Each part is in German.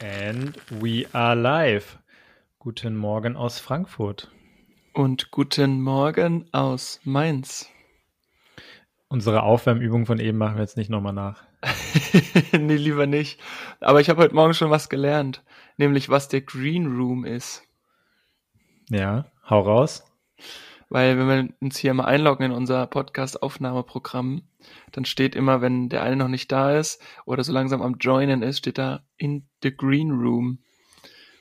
And we are live. Guten Morgen aus Frankfurt. Und guten Morgen aus Mainz. Unsere Aufwärmübung von eben machen wir jetzt nicht nochmal nach. nee, lieber nicht. Aber ich habe heute Morgen schon was gelernt, nämlich was der Green Room ist. Ja, hau raus. Weil wenn wir uns hier mal einloggen in unser Podcast-Aufnahmeprogramm, dann steht immer, wenn der eine noch nicht da ist oder so langsam am Joinen ist, steht da in the Green Room.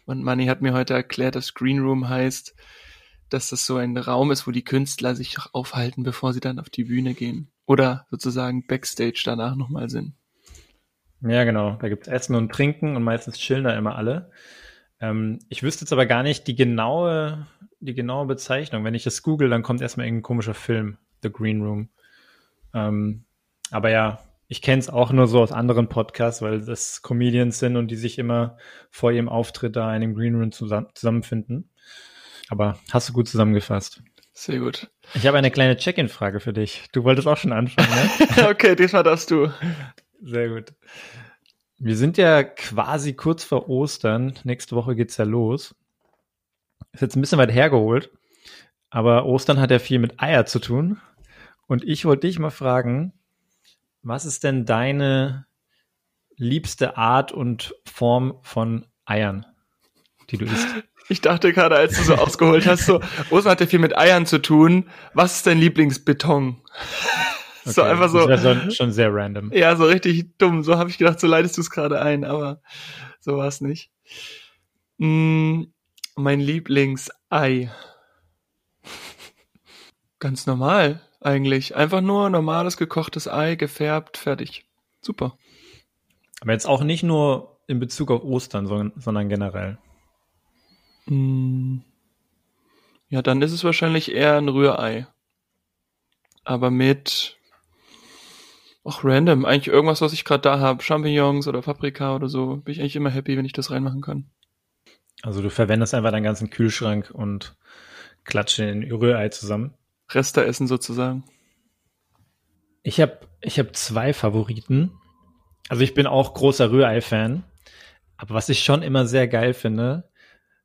Und Manny hat mir heute erklärt, dass Green Room heißt, dass das so ein Raum ist, wo die Künstler sich aufhalten, bevor sie dann auf die Bühne gehen. Oder sozusagen Backstage danach nochmal sind. Ja, genau. Da gibt's Essen und Trinken und meistens chillen da immer alle. Ähm, ich wüsste jetzt aber gar nicht die genaue, die genaue Bezeichnung. Wenn ich das google, dann kommt erstmal irgendein komischer Film, The Green Room. Ähm, aber ja, ich kenne es auch nur so aus anderen Podcasts, weil das Comedians sind und die sich immer vor ihrem Auftritt da in dem Green Room zusammen, zusammenfinden. Aber hast du gut zusammengefasst. Sehr gut. Ich habe eine kleine Check-in-Frage für dich. Du wolltest auch schon anfangen, ne? okay, diesmal darfst du. Sehr gut. Wir sind ja quasi kurz vor Ostern. Nächste Woche geht's ja los. Ist jetzt ein bisschen weit hergeholt, aber Ostern hat ja viel mit Eier zu tun. Und ich wollte dich mal fragen, was ist denn deine liebste Art und Form von Eiern, die du isst? Ich dachte gerade, als du so ausgeholt hast, so, Ostern hat ja viel mit Eiern zu tun. Was ist dein Lieblingsbeton? Okay, so einfach so. Das wäre schon sehr random. Ja, so richtig dumm. So habe ich gedacht, so leitest du es gerade ein, aber so war es nicht. Mm, mein Lieblingsei. Ganz normal, eigentlich. Einfach nur normales gekochtes Ei, gefärbt, fertig. Super. Aber jetzt auch nicht nur in Bezug auf Ostern, sondern, generell. Mm, ja, dann ist es wahrscheinlich eher ein Rührei. Aber mit Ach, random. Eigentlich irgendwas, was ich gerade da habe. Champignons oder Paprika oder so. Bin ich eigentlich immer happy, wenn ich das reinmachen kann. Also du verwendest einfach deinen ganzen Kühlschrank und klatsche in Rührei zusammen. Reste essen sozusagen. Ich habe ich hab zwei Favoriten. Also ich bin auch großer Rührei-Fan. Aber was ich schon immer sehr geil finde,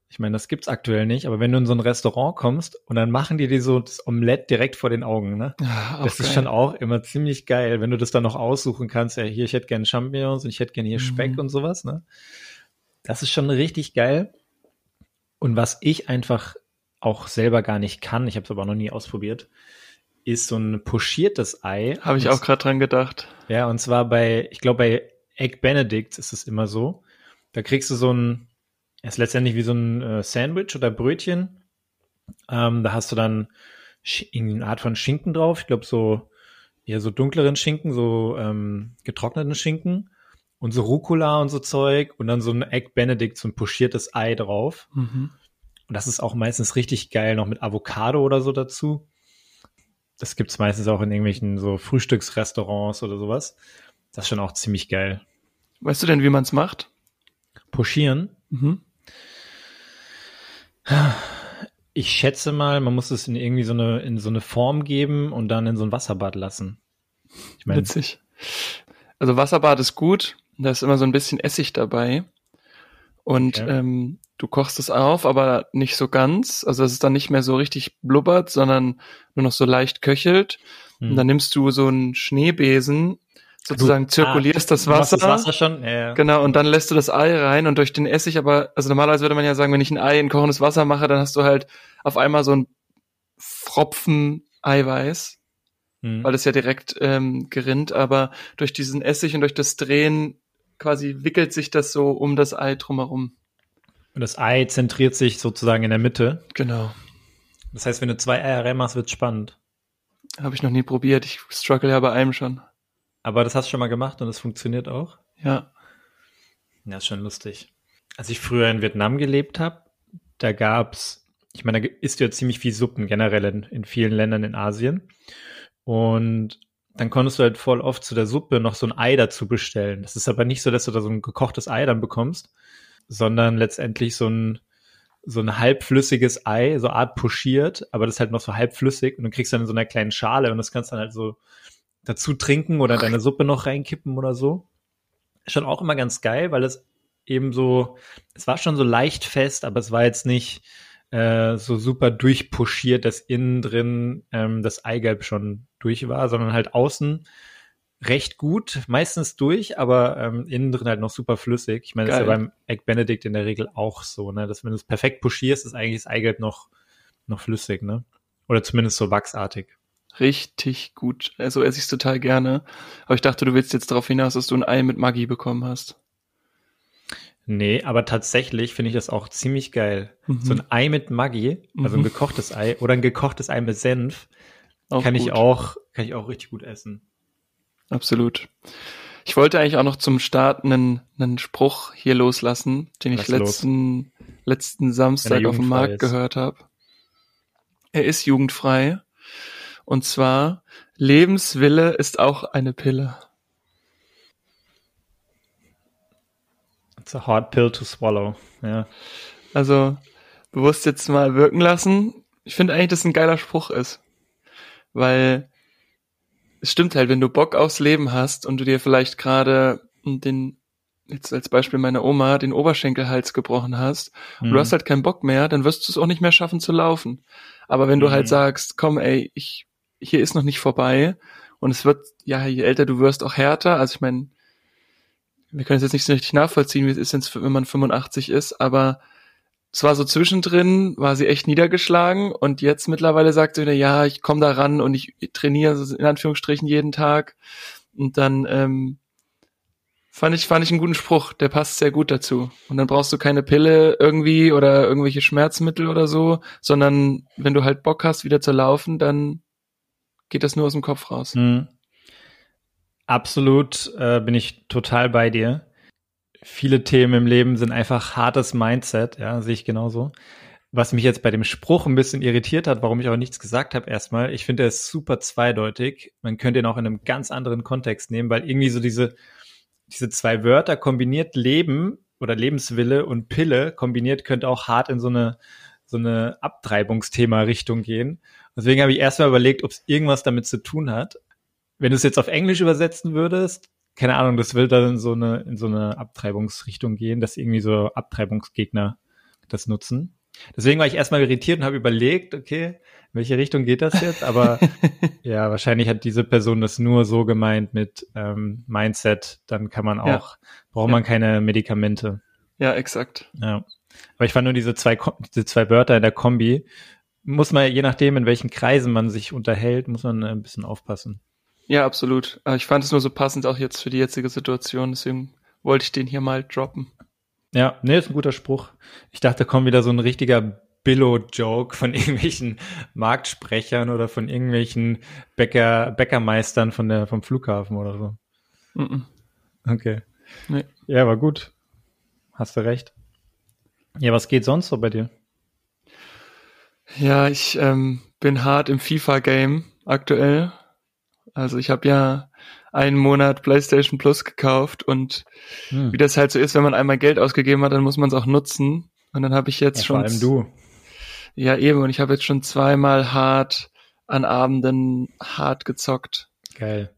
ich meine, das gibt's aktuell nicht, aber wenn du in so ein Restaurant kommst und dann machen die dir so das Omelett direkt vor den Augen, ne? Ja, das geil. ist schon auch immer ziemlich geil, wenn du das dann noch aussuchen kannst, ja, hier, ich hätte gerne Champignons und ich hätte gerne hier mhm. Speck und sowas, ne? Das ist schon richtig geil. Und was ich einfach auch selber gar nicht kann, ich habe es aber noch nie ausprobiert, ist so ein pochiertes Ei. Habe ich auch gerade dran gedacht. Ja, und zwar bei, ich glaube bei Egg Benedict ist es immer so. Da kriegst du so ein ist letztendlich wie so ein äh, Sandwich oder Brötchen. Ähm, da hast du dann eine Art von Schinken drauf. Ich glaube, so eher so dunkleren Schinken, so ähm, getrockneten Schinken und so Rucola und so Zeug und dann so ein Egg Benedict, so ein pochiertes Ei drauf. Mhm. Und das ist auch meistens richtig geil, noch mit Avocado oder so dazu. Das gibt's meistens auch in irgendwelchen so Frühstücksrestaurants oder sowas. Das ist schon auch ziemlich geil. Weißt du denn, wie man's macht? Pochieren? Mhm. Ich schätze mal, man muss es in irgendwie so eine, in so eine Form geben und dann in so ein Wasserbad lassen. Ich meine, Witzig. Also Wasserbad ist gut. Da ist immer so ein bisschen Essig dabei. Und okay. ähm, du kochst es auf, aber nicht so ganz. Also dass es dann nicht mehr so richtig blubbert, sondern nur noch so leicht köchelt. Hm. Und dann nimmst du so einen Schneebesen sozusagen du, zirkulierst ah, das Wasser. Das Wasser schon? Ja, ja. Genau, und dann lässt du das Ei rein und durch den Essig aber, also normalerweise würde man ja sagen, wenn ich ein Ei in kochendes Wasser mache, dann hast du halt auf einmal so ein Pfropfen Eiweiß, hm. weil das ja direkt ähm, gerinnt, aber durch diesen Essig und durch das Drehen quasi wickelt sich das so um das Ei drumherum. Und das Ei zentriert sich sozusagen in der Mitte. Genau. Das heißt, wenn du zwei Eier reinmachst, wird's spannend. Habe ich noch nie probiert. Ich struggle ja bei einem schon. Aber das hast du schon mal gemacht und es funktioniert auch? Ja. Ja, ist schon lustig. Als ich früher in Vietnam gelebt habe, da gab's, ich meine, da isst du ja ziemlich viel Suppen generell in, in vielen Ländern in Asien. Und dann konntest du halt voll oft zu der Suppe noch so ein Ei dazu bestellen. Das ist aber nicht so, dass du da so ein gekochtes Ei dann bekommst, sondern letztendlich so ein, so ein halbflüssiges Ei, so Art pochiert, aber das ist halt noch so halbflüssig und du kriegst dann in so einer kleinen Schale und das kannst dann halt so dazu trinken oder deine Suppe noch reinkippen oder so. Schon auch immer ganz geil, weil es eben so, es war schon so leicht fest, aber es war jetzt nicht äh, so super durchpuschiert, dass innen drin ähm, das Eigelb schon durch war, sondern halt außen recht gut, meistens durch, aber ähm, innen drin halt noch super flüssig. Ich meine, das ist ja beim Egg Benedict in der Regel auch so, ne? Dass wenn du es perfekt puschierst, ist eigentlich das Eigelb noch, noch flüssig, ne? Oder zumindest so wachsartig. Richtig gut. Also esse ich es total gerne. Aber ich dachte, du willst jetzt darauf hinaus, dass du ein Ei mit Maggi bekommen hast. Nee, aber tatsächlich finde ich das auch ziemlich geil. Mhm. So ein Ei mit Maggi, also ein mhm. gekochtes Ei oder ein gekochtes Ei mit Senf, auch kann gut. ich auch, kann ich auch richtig gut essen. Absolut. Ich wollte eigentlich auch noch zum Start einen, einen Spruch hier loslassen, den ich letzten, letzten Samstag auf dem Markt ist. gehört habe. Er ist jugendfrei. Und zwar, Lebenswille ist auch eine Pille. It's a hard pill to swallow, ja. Also, bewusst jetzt mal wirken lassen. Ich finde eigentlich, dass es ein geiler Spruch ist. Weil es stimmt halt, wenn du Bock aufs Leben hast und du dir vielleicht gerade den, jetzt als Beispiel meine Oma, den Oberschenkelhals gebrochen hast mhm. und du mhm. hast halt keinen Bock mehr, dann wirst du es auch nicht mehr schaffen zu laufen. Aber wenn du halt mhm. halt sagst, komm ey, ich, hier ist noch nicht vorbei und es wird, ja, je älter du wirst, auch härter. Also ich meine, wir können es jetzt nicht so richtig nachvollziehen, wie es ist, wenn man 85 ist, aber es war so zwischendrin, war sie echt niedergeschlagen und jetzt mittlerweile sagt sie wieder, ja, ich komme da ran und ich trainiere in Anführungsstrichen jeden Tag. Und dann ähm, fand ich fand ich einen guten Spruch, der passt sehr gut dazu. Und dann brauchst du keine Pille irgendwie oder irgendwelche Schmerzmittel oder so, sondern wenn du halt Bock hast, wieder zu laufen, dann geht das nur aus dem Kopf raus. Mhm. Absolut äh, bin ich total bei dir viele Themen im Leben sind einfach hartes Mindset, ja, sehe ich genauso. Was mich jetzt bei dem Spruch ein bisschen irritiert hat, warum ich aber nichts gesagt habe erstmal, ich finde, er ist super zweideutig. Man könnte ihn auch in einem ganz anderen Kontext nehmen, weil irgendwie so diese, diese zwei Wörter kombiniert Leben oder Lebenswille und Pille kombiniert könnte auch hart in so eine, so eine Abtreibungsthema-Richtung gehen. Deswegen habe ich erstmal überlegt, ob es irgendwas damit zu tun hat. Wenn du es jetzt auf Englisch übersetzen würdest, keine Ahnung, das will dann in so eine, in so eine Abtreibungsrichtung gehen, dass irgendwie so Abtreibungsgegner das nutzen. Deswegen war ich erstmal irritiert und habe überlegt, okay, in welche Richtung geht das jetzt? Aber ja, wahrscheinlich hat diese Person das nur so gemeint mit ähm, Mindset, dann kann man auch, ja. braucht man keine Medikamente. Ja, exakt. Ja. Aber ich fand nur diese zwei, diese zwei Wörter in der Kombi, muss man, je nachdem, in welchen Kreisen man sich unterhält, muss man ein bisschen aufpassen. Ja, absolut. Ich fand es nur so passend auch jetzt für die jetzige Situation, deswegen wollte ich den hier mal droppen. Ja, nee, ist ein guter Spruch. Ich dachte, kommt wieder so ein richtiger Billo-Joke von irgendwelchen Marktsprechern oder von irgendwelchen Bäcker, Bäckermeistern von der, vom Flughafen oder so. Mm -mm. Okay. Nee. Ja, war gut. Hast du recht. Ja, was geht sonst so bei dir? Ja, ich ähm, bin hart im FIFA-Game aktuell. Also ich habe ja einen Monat PlayStation Plus gekauft und hm. wie das halt so ist, wenn man einmal Geld ausgegeben hat, dann muss man es auch nutzen. Und dann habe ich jetzt ja, schon. Vor allem du. Ja, eben. Und ich habe jetzt schon zweimal hart an Abenden hart gezockt. Geil.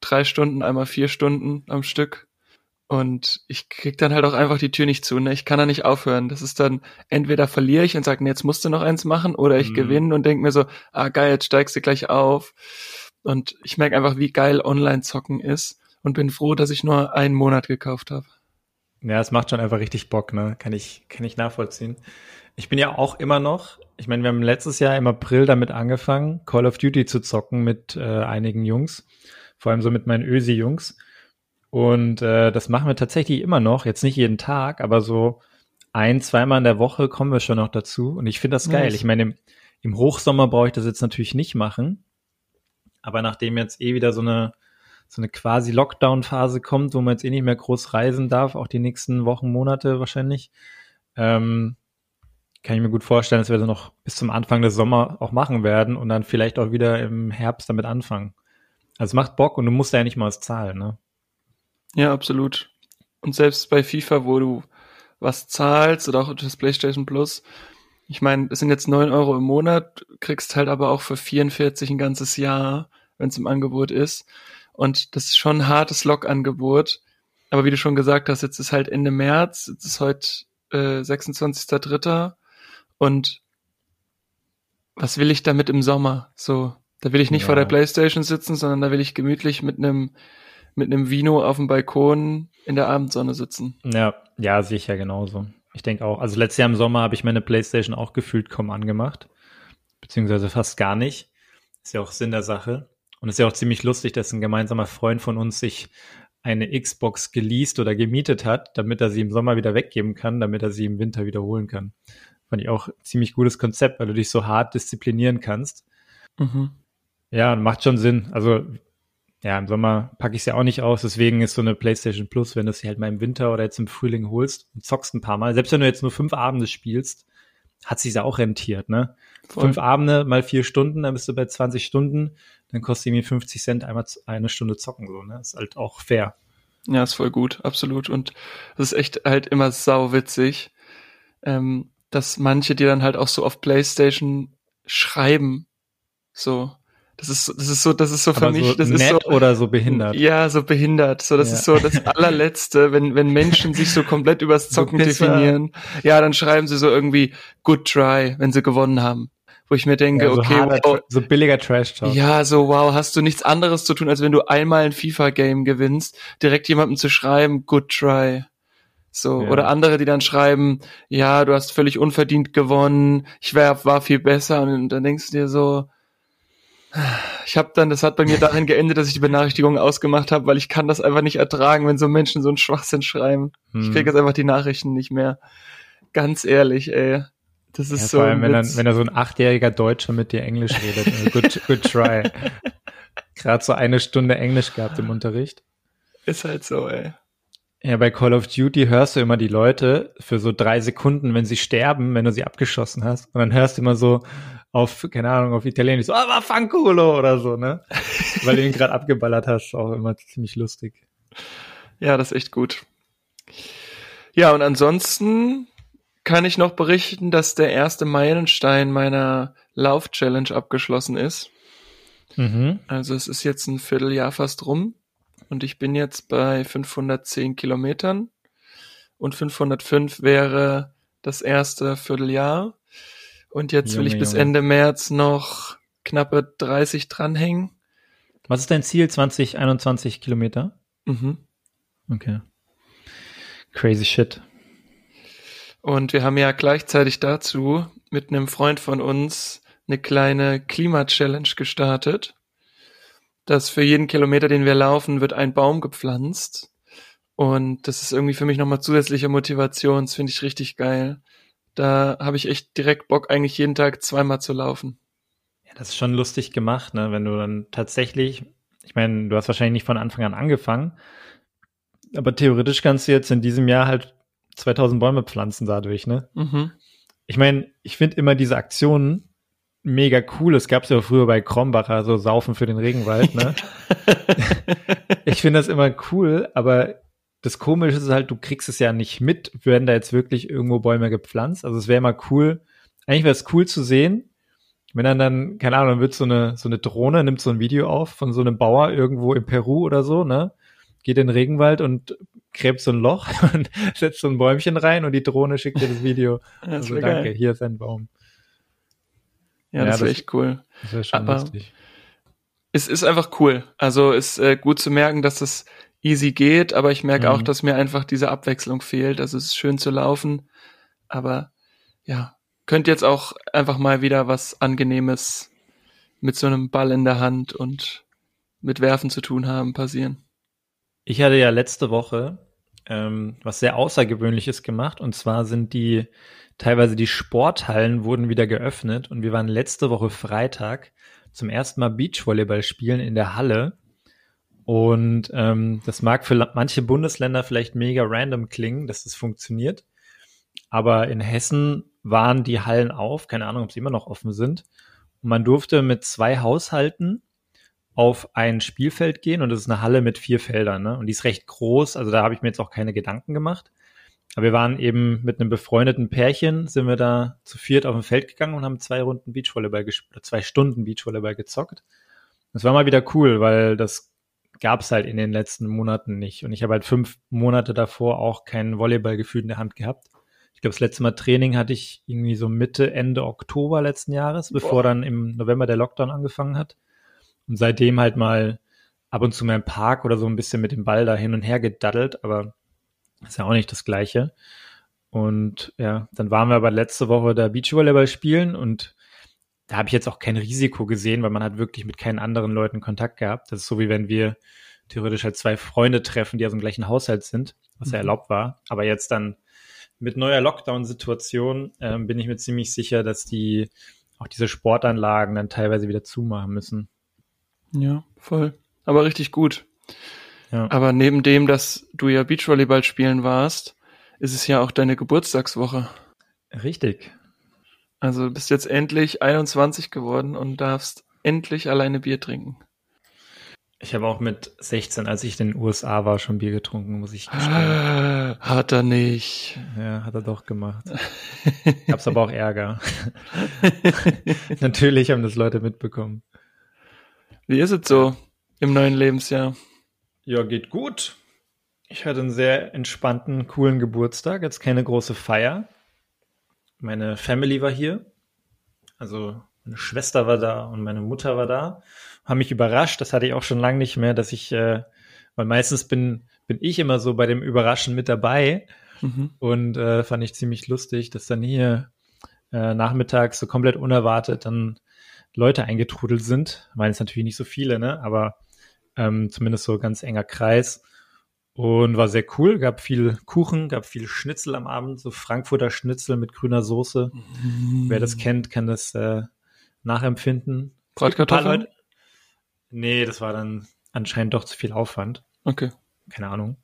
Drei Stunden, einmal vier Stunden am Stück. Und ich krieg dann halt auch einfach die Tür nicht zu. Ne? Ich kann da nicht aufhören. Das ist dann, entweder verliere ich und sage, nee, jetzt musst du noch eins machen, oder ich mhm. gewinne und denk mir so, ah geil, jetzt steigst du gleich auf. Und ich merke einfach, wie geil Online-Zocken ist und bin froh, dass ich nur einen Monat gekauft habe. Ja, es macht schon einfach richtig Bock, ne? Kann ich, kann ich nachvollziehen. Ich bin ja auch immer noch, ich meine, wir haben letztes Jahr im April damit angefangen, Call of Duty zu zocken mit äh, einigen Jungs, vor allem so mit meinen Ösi-Jungs. Und äh, das machen wir tatsächlich immer noch, jetzt nicht jeden Tag, aber so ein, zweimal in der Woche kommen wir schon noch dazu. Und ich finde das geil. Nice. Ich meine, im, im Hochsommer brauche ich das jetzt natürlich nicht machen, aber nachdem jetzt eh wieder so eine, so eine quasi Lockdown-Phase kommt, wo man jetzt eh nicht mehr groß reisen darf, auch die nächsten Wochen, Monate wahrscheinlich, ähm, kann ich mir gut vorstellen, dass wir das noch bis zum Anfang des Sommer auch machen werden und dann vielleicht auch wieder im Herbst damit anfangen. Also es macht Bock und du musst ja nicht mal was zahlen, ne? Ja, absolut. Und selbst bei FIFA, wo du was zahlst oder auch das PlayStation Plus, ich meine, es sind jetzt neun Euro im Monat, kriegst halt aber auch für 44 ein ganzes Jahr, wenn es im Angebot ist. Und das ist schon ein hartes Log-Angebot. aber wie du schon gesagt hast, jetzt ist halt Ende März, jetzt ist heute äh, 26.3. und was will ich damit im Sommer? So, da will ich nicht ja. vor der Playstation sitzen, sondern da will ich gemütlich mit einem mit einem Vino auf dem Balkon in der Abendsonne sitzen. Ja, ja, sicher genauso. Ich denke auch. Also letztes Jahr im Sommer habe ich meine Playstation auch gefühlt kaum angemacht. Beziehungsweise fast gar nicht. Ist ja auch Sinn der Sache. Und ist ja auch ziemlich lustig, dass ein gemeinsamer Freund von uns sich eine Xbox geleast oder gemietet hat, damit er sie im Sommer wieder weggeben kann, damit er sie im Winter wiederholen kann. Fand ich auch ein ziemlich gutes Konzept, weil du dich so hart disziplinieren kannst. Mhm. Ja, macht schon Sinn. Also ja, im Sommer packe ich es ja auch nicht aus, deswegen ist so eine PlayStation Plus, wenn du sie halt mal im Winter oder jetzt im Frühling holst und zockst ein paar Mal, selbst wenn du jetzt nur fünf Abende spielst, hat sich ja auch rentiert, ne? Voll. Fünf Abende mal vier Stunden, dann bist du bei 20 Stunden, dann kostet irgendwie 50 Cent einmal eine Stunde zocken, so, ne? Ist halt auch fair. Ja, ist voll gut, absolut. Und es ist echt halt immer sau witzig, ähm, dass manche dir dann halt auch so auf PlayStation schreiben, so, das ist, das ist so, das ist so für Aber mich, so das ist so oder so behindert. Ja, so behindert. So, das ja. ist so das allerletzte, wenn wenn Menschen sich so komplett übers Zocken so definieren. Ja, dann schreiben sie so irgendwie Good try, wenn sie gewonnen haben. Wo ich mir denke, ja, so okay, wow, so billiger Trash Talk. Ja, so wow, hast du nichts anderes zu tun, als wenn du einmal ein FIFA Game gewinnst, direkt jemandem zu schreiben Good try. So, ja. oder andere, die dann schreiben, ja, du hast völlig unverdient gewonnen, ich wär, war viel besser und dann denkst du dir so, ich habe dann, das hat bei mir dahin geendet, dass ich die Benachrichtigungen ausgemacht habe, weil ich kann das einfach nicht ertragen, wenn so Menschen so einen Schwachsinn schreiben. Hm. Ich kriege jetzt einfach die Nachrichten nicht mehr. Ganz ehrlich, ey. Das ist ja, so. Vor allem, wenn, dann, wenn da so ein achtjähriger Deutscher mit dir Englisch redet. Also good, good try. Gerade so eine Stunde Englisch gehabt im Unterricht. Ist halt so, ey. Ja, bei Call of Duty hörst du immer die Leute für so drei Sekunden, wenn sie sterben, wenn du sie abgeschossen hast. Und dann hörst du immer so, auf, keine Ahnung, auf Italienisch so, ah, va fanculo oder so, ne? Weil du ihn gerade abgeballert hast, auch immer ziemlich lustig. Ja, das ist echt gut. Ja, und ansonsten kann ich noch berichten, dass der erste Meilenstein meiner Lauf-Challenge abgeschlossen ist. Mhm. Also es ist jetzt ein Vierteljahr fast rum und ich bin jetzt bei 510 Kilometern und 505 wäre das erste Vierteljahr. Und jetzt Junge, will ich bis Junge. Ende März noch knappe 30 dranhängen. Was ist dein Ziel? 20, 21 Kilometer? Mhm. Okay. Crazy shit. Und wir haben ja gleichzeitig dazu mit einem Freund von uns eine kleine Klima-Challenge gestartet. Dass für jeden Kilometer, den wir laufen, wird ein Baum gepflanzt. Und das ist irgendwie für mich nochmal zusätzliche Motivation. Das finde ich richtig geil. Da habe ich echt direkt Bock, eigentlich jeden Tag zweimal zu laufen. Ja, das ist schon lustig gemacht, ne? Wenn du dann tatsächlich, ich meine, du hast wahrscheinlich nicht von Anfang an angefangen, aber theoretisch kannst du jetzt in diesem Jahr halt 2000 Bäume pflanzen dadurch, ne? Mhm. Ich meine, ich finde immer diese Aktionen mega cool. Es gab es ja früher bei Krombacher, so Saufen für den Regenwald, ne? ich finde das immer cool, aber das Komische ist halt, du kriegst es ja nicht mit, werden da jetzt wirklich irgendwo Bäume gepflanzt. Also es wäre mal cool, eigentlich wäre es cool zu sehen, wenn dann dann, keine Ahnung, dann wird so eine, so eine Drohne, nimmt so ein Video auf von so einem Bauer irgendwo in Peru oder so, ne? Geht in den Regenwald und gräbt so ein Loch und setzt so ein Bäumchen rein und die Drohne schickt dir das Video. Das also danke, geil. hier ist ein Baum. Ja, ja das wäre echt cool. Das wäre schon Aber lustig. Es ist einfach cool. Also ist äh, gut zu merken, dass das easy geht, aber ich merke mhm. auch, dass mir einfach diese Abwechslung fehlt. Also es ist schön zu laufen, aber ja, könnte jetzt auch einfach mal wieder was Angenehmes mit so einem Ball in der Hand und mit Werfen zu tun haben passieren. Ich hatte ja letzte Woche ähm, was sehr Außergewöhnliches gemacht und zwar sind die teilweise die Sporthallen wurden wieder geöffnet und wir waren letzte Woche Freitag zum ersten Mal Beachvolleyball spielen in der Halle und ähm, das mag für manche Bundesländer vielleicht mega random klingen, dass das funktioniert. Aber in Hessen waren die Hallen auf, keine Ahnung, ob sie immer noch offen sind. Und man durfte mit zwei Haushalten auf ein Spielfeld gehen und das ist eine Halle mit vier Feldern. Ne? Und die ist recht groß, also da habe ich mir jetzt auch keine Gedanken gemacht. Aber wir waren eben mit einem befreundeten Pärchen, sind wir da zu viert auf dem Feld gegangen und haben zwei Runden Beachvolleyball gespielt, zwei Stunden Beachvolleyball gezockt. Das war mal wieder cool, weil das gab es halt in den letzten Monaten nicht. Und ich habe halt fünf Monate davor auch kein Volleyballgefühl in der Hand gehabt. Ich glaube, das letzte Mal Training hatte ich irgendwie so Mitte, Ende Oktober letzten Jahres, bevor Boah. dann im November der Lockdown angefangen hat. Und seitdem halt mal ab und zu mal im Park oder so ein bisschen mit dem Ball da hin und her gedaddelt, aber ist ja auch nicht das Gleiche. Und ja, dann waren wir aber letzte Woche da Beachvolleyball spielen und da habe ich jetzt auch kein Risiko gesehen, weil man hat wirklich mit keinen anderen Leuten Kontakt gehabt. Das ist so wie wenn wir theoretisch halt zwei Freunde treffen, die aus dem gleichen Haushalt sind, was mhm. ja erlaubt war. Aber jetzt dann mit neuer Lockdown-Situation ähm, bin ich mir ziemlich sicher, dass die auch diese Sportanlagen dann teilweise wieder zumachen müssen. Ja, voll. Aber richtig gut. Ja. Aber neben dem, dass du ja Beachvolleyball spielen warst, ist es ja auch deine Geburtstagswoche. Richtig. Also du bist jetzt endlich 21 geworden und darfst endlich alleine Bier trinken. Ich habe auch mit 16, als ich in den USA war, schon Bier getrunken, muss ich gestehen. Hat er nicht. Ja, hat er doch gemacht. Gab's aber auch Ärger. Natürlich haben das Leute mitbekommen. Wie ist es so im neuen Lebensjahr? Ja, geht gut. Ich hatte einen sehr entspannten, coolen Geburtstag. Jetzt keine große Feier. Meine Family war hier. Also meine Schwester war da und meine Mutter war da. Haben mich überrascht. Das hatte ich auch schon lange nicht mehr, dass ich, äh, weil meistens bin, bin ich immer so bei dem Überraschen mit dabei. Mhm. Und äh, fand ich ziemlich lustig, dass dann hier äh, nachmittags so komplett unerwartet dann Leute eingetrudelt sind. Ich meine, es natürlich nicht so viele, ne? Aber ähm, zumindest so ganz enger Kreis. Und war sehr cool, gab viel Kuchen, gab viel Schnitzel am Abend, so Frankfurter Schnitzel mit grüner Soße. Mm. Wer das kennt, kann das äh, nachempfinden. Bratkartoffeln? Nee, das war dann anscheinend doch zu viel Aufwand. Okay. Keine Ahnung.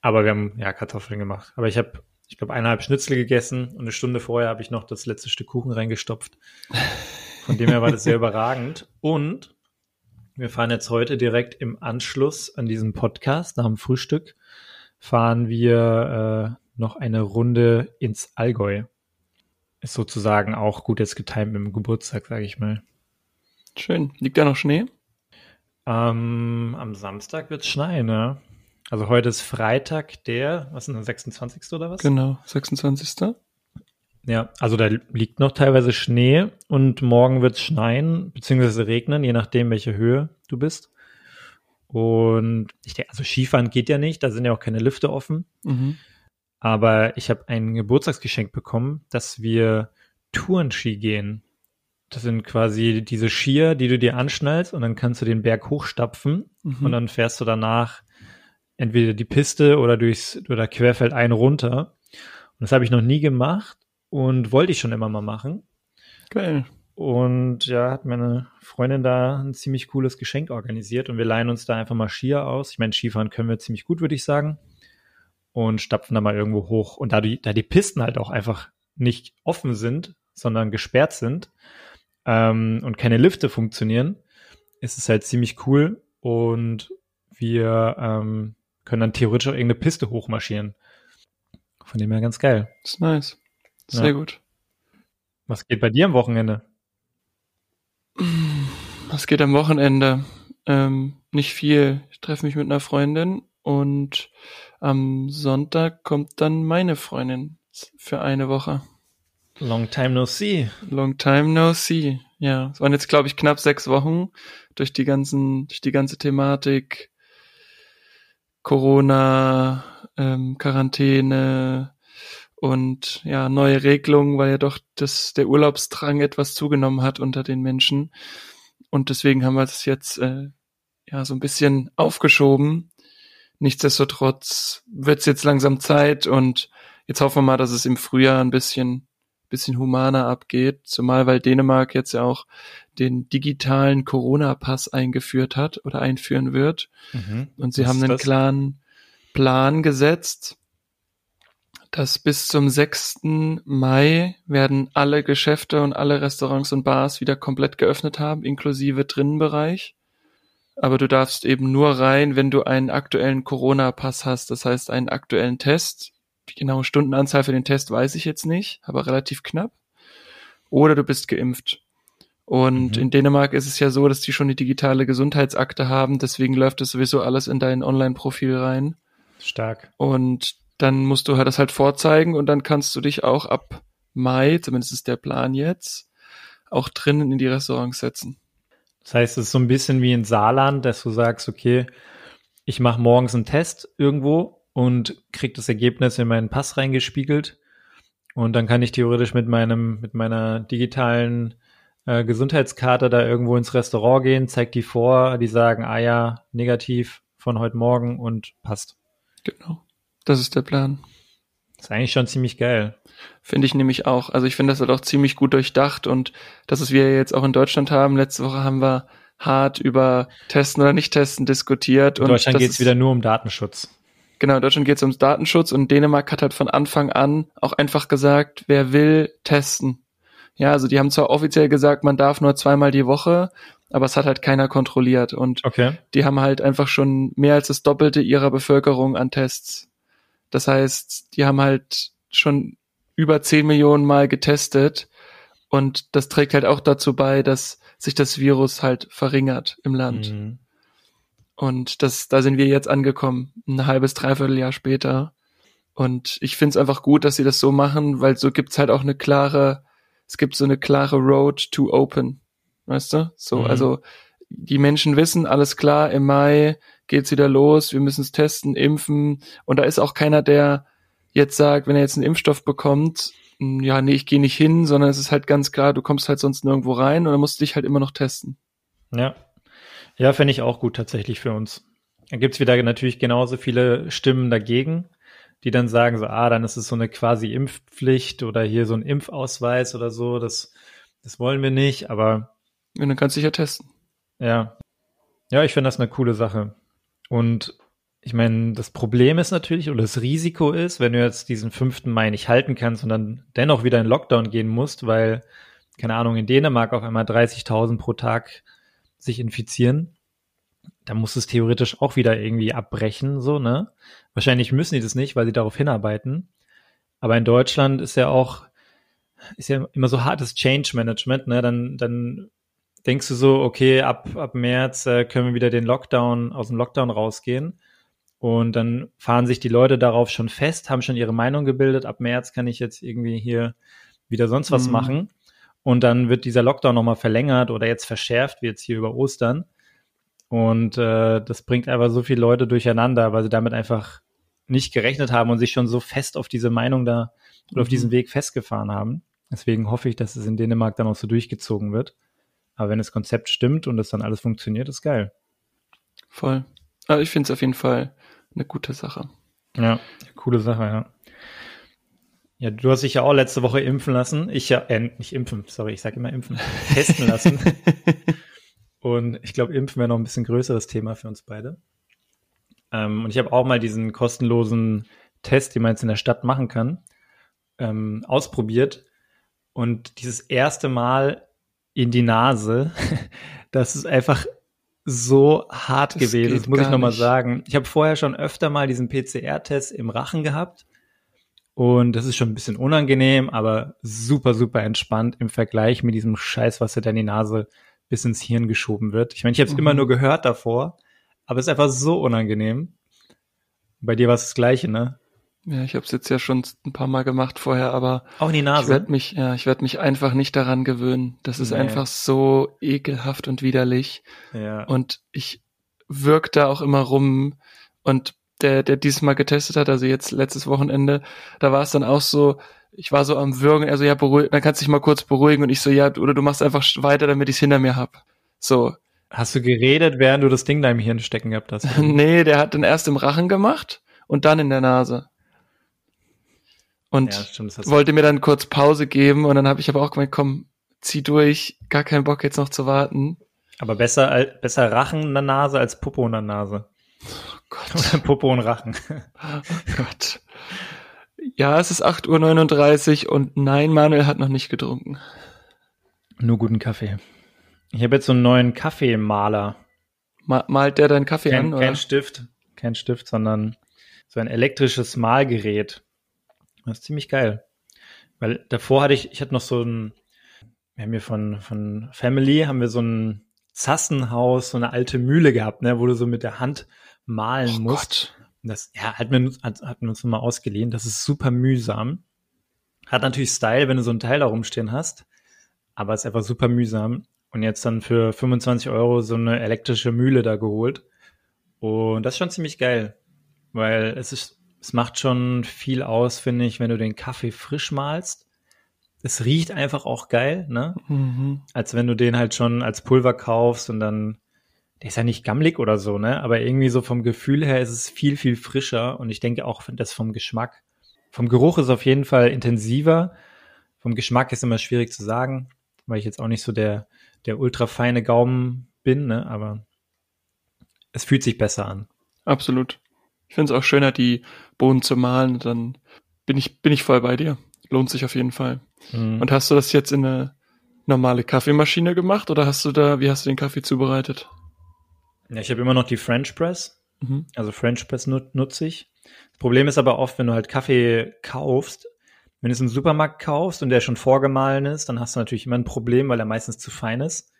Aber wir haben ja Kartoffeln gemacht. Aber ich habe, ich glaube, eineinhalb Schnitzel gegessen und eine Stunde vorher habe ich noch das letzte Stück Kuchen reingestopft. Von dem her war das sehr überragend. Und wir fahren jetzt heute direkt im Anschluss an diesen Podcast, nach dem Frühstück, fahren wir äh, noch eine Runde ins Allgäu. Ist sozusagen auch gut jetzt getimt mit dem Geburtstag, sage ich mal. Schön. Liegt da noch Schnee? Ähm, am Samstag wird es schneien, ja. Also heute ist Freitag, der, was ist denn, der 26. oder was? Genau, 26. Ja, also da liegt noch teilweise Schnee und morgen wird es schneien beziehungsweise regnen, je nachdem, welche Höhe du bist. Und ich denke, also Skifahren geht ja nicht, da sind ja auch keine Lüfte offen. Mhm. Aber ich habe ein Geburtstagsgeschenk bekommen, dass wir Tourenski gehen. Das sind quasi diese Skier, die du dir anschnallst und dann kannst du den Berg hochstapfen mhm. und dann fährst du danach entweder die Piste oder durchs oder querfeld ein runter. Und das habe ich noch nie gemacht und wollte ich schon immer mal machen. Geil. Und ja, hat meine Freundin da ein ziemlich cooles Geschenk organisiert und wir leihen uns da einfach mal Skier aus. Ich meine, Skifahren können wir ziemlich gut, würde ich sagen. Und stapfen da mal irgendwo hoch. Und da die, da die Pisten halt auch einfach nicht offen sind, sondern gesperrt sind ähm, und keine Lifte funktionieren, ist es halt ziemlich cool. Und wir ähm, können dann theoretisch auch irgendeine Piste hochmarschieren. Von dem her ganz geil. Das ist nice. Sehr ja. gut. Was geht bei dir am Wochenende? Was geht am Wochenende? Ähm, nicht viel. Ich treffe mich mit einer Freundin und am Sonntag kommt dann meine Freundin für eine Woche. Long time no see. Long time no see. Ja, es waren jetzt glaube ich knapp sechs Wochen durch die ganzen, durch die ganze Thematik Corona, ähm, Quarantäne, und ja, neue Regelungen, weil ja doch das, der Urlaubsdrang etwas zugenommen hat unter den Menschen. Und deswegen haben wir das jetzt äh, ja so ein bisschen aufgeschoben. Nichtsdestotrotz wird es jetzt langsam Zeit und jetzt hoffen wir mal, dass es im Frühjahr ein bisschen, bisschen humaner abgeht, zumal weil Dänemark jetzt ja auch den digitalen Corona-Pass eingeführt hat oder einführen wird. Mhm. Und sie Was haben einen klaren Plan gesetzt, dass bis zum 6. Mai werden alle Geschäfte und alle Restaurants und Bars wieder komplett geöffnet haben, inklusive Drinnenbereich. Aber du darfst eben nur rein, wenn du einen aktuellen Corona-Pass hast, das heißt einen aktuellen Test. Die genaue Stundenanzahl für den Test weiß ich jetzt nicht, aber relativ knapp. Oder du bist geimpft. Und Mhm. in Dänemark ist es ja so, dass die schon die digitale Gesundheitsakte haben, deswegen läuft das sowieso alles in dein Online-Profil rein. Stark. Und dann musst du halt das halt vorzeigen und dann kannst du dich auch ab Mai, zumindest ist der Plan jetzt, auch drinnen in die Restaurants setzen. Das heißt, es ist so ein bisschen wie in Saarland, dass du sagst, okay, ich mache morgens einen Test irgendwo und krieg das Ergebnis in meinen Pass reingespiegelt. Und dann kann ich theoretisch mit meinem, mit meiner digitalen äh, Gesundheitskarte da irgendwo ins Restaurant gehen, zeig die vor, die sagen, ah ja, negativ von heute Morgen und passt. Genau. Das ist der Plan. Das ist eigentlich schon ziemlich geil. Finde ich nämlich auch. Also ich finde das halt auch ziemlich gut durchdacht und das, was wir jetzt auch in Deutschland haben, letzte Woche haben wir hart über Testen oder nicht Testen diskutiert. In und Deutschland geht's ist- wieder nur um Datenschutz. Genau, in Deutschland geht es ums Datenschutz und Dänemark hat halt von Anfang an auch einfach gesagt, wer will, testen. Ja, also die haben zwar offiziell gesagt, man darf nur zweimal die Woche, aber es hat halt keiner kontrolliert und Okay. die haben halt einfach schon mehr als das Doppelte ihrer Bevölkerung an Tests. Das heißt, die haben halt schon über 10 Millionen Mal getestet und das trägt halt auch dazu bei, dass sich das Virus halt verringert im Land. Mhm. Und das, da sind wir jetzt angekommen, ein halbes, dreiviertel Jahr später. Und ich finde es einfach gut, dass sie das so machen, weil so gibt's halt auch eine klare, es gibt so eine klare Road to Open. Weißt du? So, Mhm. also die Menschen wissen, alles klar, im Mai geht's wieder los, wir müssen es testen, impfen. Und da ist auch keiner, der jetzt sagt, wenn er jetzt einen Impfstoff bekommt, "Hm, ja, nee, ich gehe nicht hin, sondern es ist halt ganz klar, du kommst halt sonst nirgendwo rein und dann musst du dich halt immer noch testen. Ja. Ja, finde ich auch gut tatsächlich für uns. Da gibt's wieder natürlich genauso viele Stimmen dagegen, die dann sagen so, ah, dann ist es so eine quasi Impfpflicht oder hier so ein Impfausweis oder so, das, das wollen wir nicht, aber Und dann kannst du dich ja testen. Ja. Ja, ich finde das eine coole Sache. Und ich meine, das Problem ist natürlich, oder das Risiko ist, wenn du jetzt diesen 5. Mai nicht halten kannst und dann dennoch wieder in Lockdown gehen musst, weil, keine Ahnung, in Dänemark auf einmal 30.000 pro Tag sich infizieren, dann muss es theoretisch auch wieder irgendwie abbrechen, so, ne? Wahrscheinlich müssen die das nicht, weil sie darauf hinarbeiten. Aber in Deutschland ist ja auch, ist ja immer so hartes Change Management, ne? Dann, dann denkst du so, okay, ab, ab März äh, können wir wieder den Lockdown, aus dem Lockdown rausgehen. Und dann fahren sich die Leute darauf schon fest, haben schon ihre Meinung gebildet. Ab März kann ich jetzt irgendwie hier wieder sonst was Mhm. machen. Und dann wird dieser Lockdown nochmal verlängert oder jetzt verschärft, wie jetzt hier über Ostern. Und äh, das bringt einfach so viele Leute durcheinander, weil sie damit einfach nicht gerechnet haben und sich schon so fest auf diese Meinung da oder auf Mhm. diesen Weg festgefahren haben. Deswegen hoffe ich, dass es in Dänemark dann auch so durchgezogen wird. Aber wenn das Konzept stimmt und das dann alles funktioniert, ist geil. Voll. Aber ich finde es auf jeden Fall eine gute Sache. Ja, coole Sache, ja. Ja, du hast dich ja auch letzte Woche impfen lassen. Ich ja, äh, nicht impfen, sorry, ich sage immer impfen, testen lassen. Und ich glaube, impfen wäre noch ein bisschen größeres Thema für uns beide. Ähm, und ich habe auch mal diesen kostenlosen Test, den man jetzt in der Stadt machen kann, ähm, ausprobiert. Und dieses erste Mal in die Nase, das ist einfach so hart Das gewesen. Das muss ich nochmal sagen. Ich habe vorher schon öfter mal diesen PCR-Test im Rachen gehabt. Und das ist schon ein bisschen unangenehm, aber super, super entspannt im Vergleich mit diesem Scheiß, was dir da in die Nase bis ins Hirn geschoben wird. Ich meine, ich habe es Mhm. immer nur gehört davor, aber es ist einfach so unangenehm. Bei dir war es das Gleiche, ne? Ja, ich habe es jetzt ja schon ein paar Mal gemacht vorher, aber Auch in die ich Nase. werde mich, ja, ich werde mich einfach nicht daran gewöhnen. Das ist Nee. einfach so ekelhaft und widerlich. ja. Und ich wirk da auch immer rum. Und der, der dieses Mal getestet hat, also jetzt letztes Wochenende, da war es dann auch so, ich war so am Würgen, also ja, beruhig, dann kannst du dich mal kurz beruhigen und ich so, ja, oder du machst einfach weiter, damit ich es hinter mir hab. So. Hast du geredet, während du das Ding da im Hirn stecken gehabt hast? nee, der hat dann erst im Rachen gemacht und dann in der Nase. Und ja, stimmt. Wollte mir dann kurz Pause geben und dann habe ich aber auch gemeint, komm, zieh durch, gar keinen Bock jetzt noch zu warten. aber besser, besser Rachen in der Nase als Popo in der Nase. Oh Gott. Oder Popo und Rachen. Oh Gott. Ja, es ist 8.39 Uhr und nein, Manuel hat noch nicht getrunken. Nur guten Kaffee. Ich habe jetzt so einen neuen Kaffeemaler. Ma malt der deinen Kaffee Kein, an? Oder? kein Stift, kein Stift, sondern so ein elektrisches Malgerät. Das ist ziemlich geil. Weil davor hatte ich, ich hatte noch so ein, wir haben hier von, von Family, haben wir so ein Zassenhaus, so eine alte Mühle gehabt, ne, wo du so mit der Hand malen Oh musst. Gott. Das ja, hat mir, hat, hat mir uns mal ausgeliehen. Das ist super mühsam. Hat natürlich Style, wenn du so ein Teil da rumstehen hast, aber ist einfach super mühsam. Und jetzt dann für 25 Euro so eine elektrische Mühle da geholt. Und das ist schon ziemlich geil, weil es ist, es macht schon viel aus, finde ich, wenn du den Kaffee frisch malst. Es riecht einfach auch geil, ne? Mhm. Als wenn du den halt schon als Pulver kaufst und dann, der ist ja nicht gammelig oder so, ne? Aber irgendwie so vom Gefühl her ist es viel, viel frischer und ich denke auch das vom Geschmack. Vom Geruch ist auf jeden Fall intensiver. Vom Geschmack ist immer schwierig zu sagen, weil ich jetzt auch nicht so der, der ultra feine Gaumen bin, ne? Aber es fühlt sich besser an. Absolut. Ich finde es auch schöner, die Bohnen zu mahlen. Dann bin ich, bin ich voll bei dir. Lohnt sich auf jeden Fall. Mhm. Und hast du das jetzt in eine normale Kaffeemaschine gemacht oder hast du da, wie hast du den Kaffee zubereitet? Ja, ich habe immer noch die French Press. Mhm. Also French Press nut nutze ich. Das Problem ist aber oft, wenn du halt Kaffee kaufst, wenn du es im Supermarkt kaufst und der schon vorgemahlen ist, dann hast du natürlich immer ein Problem, weil er meistens zu fein ist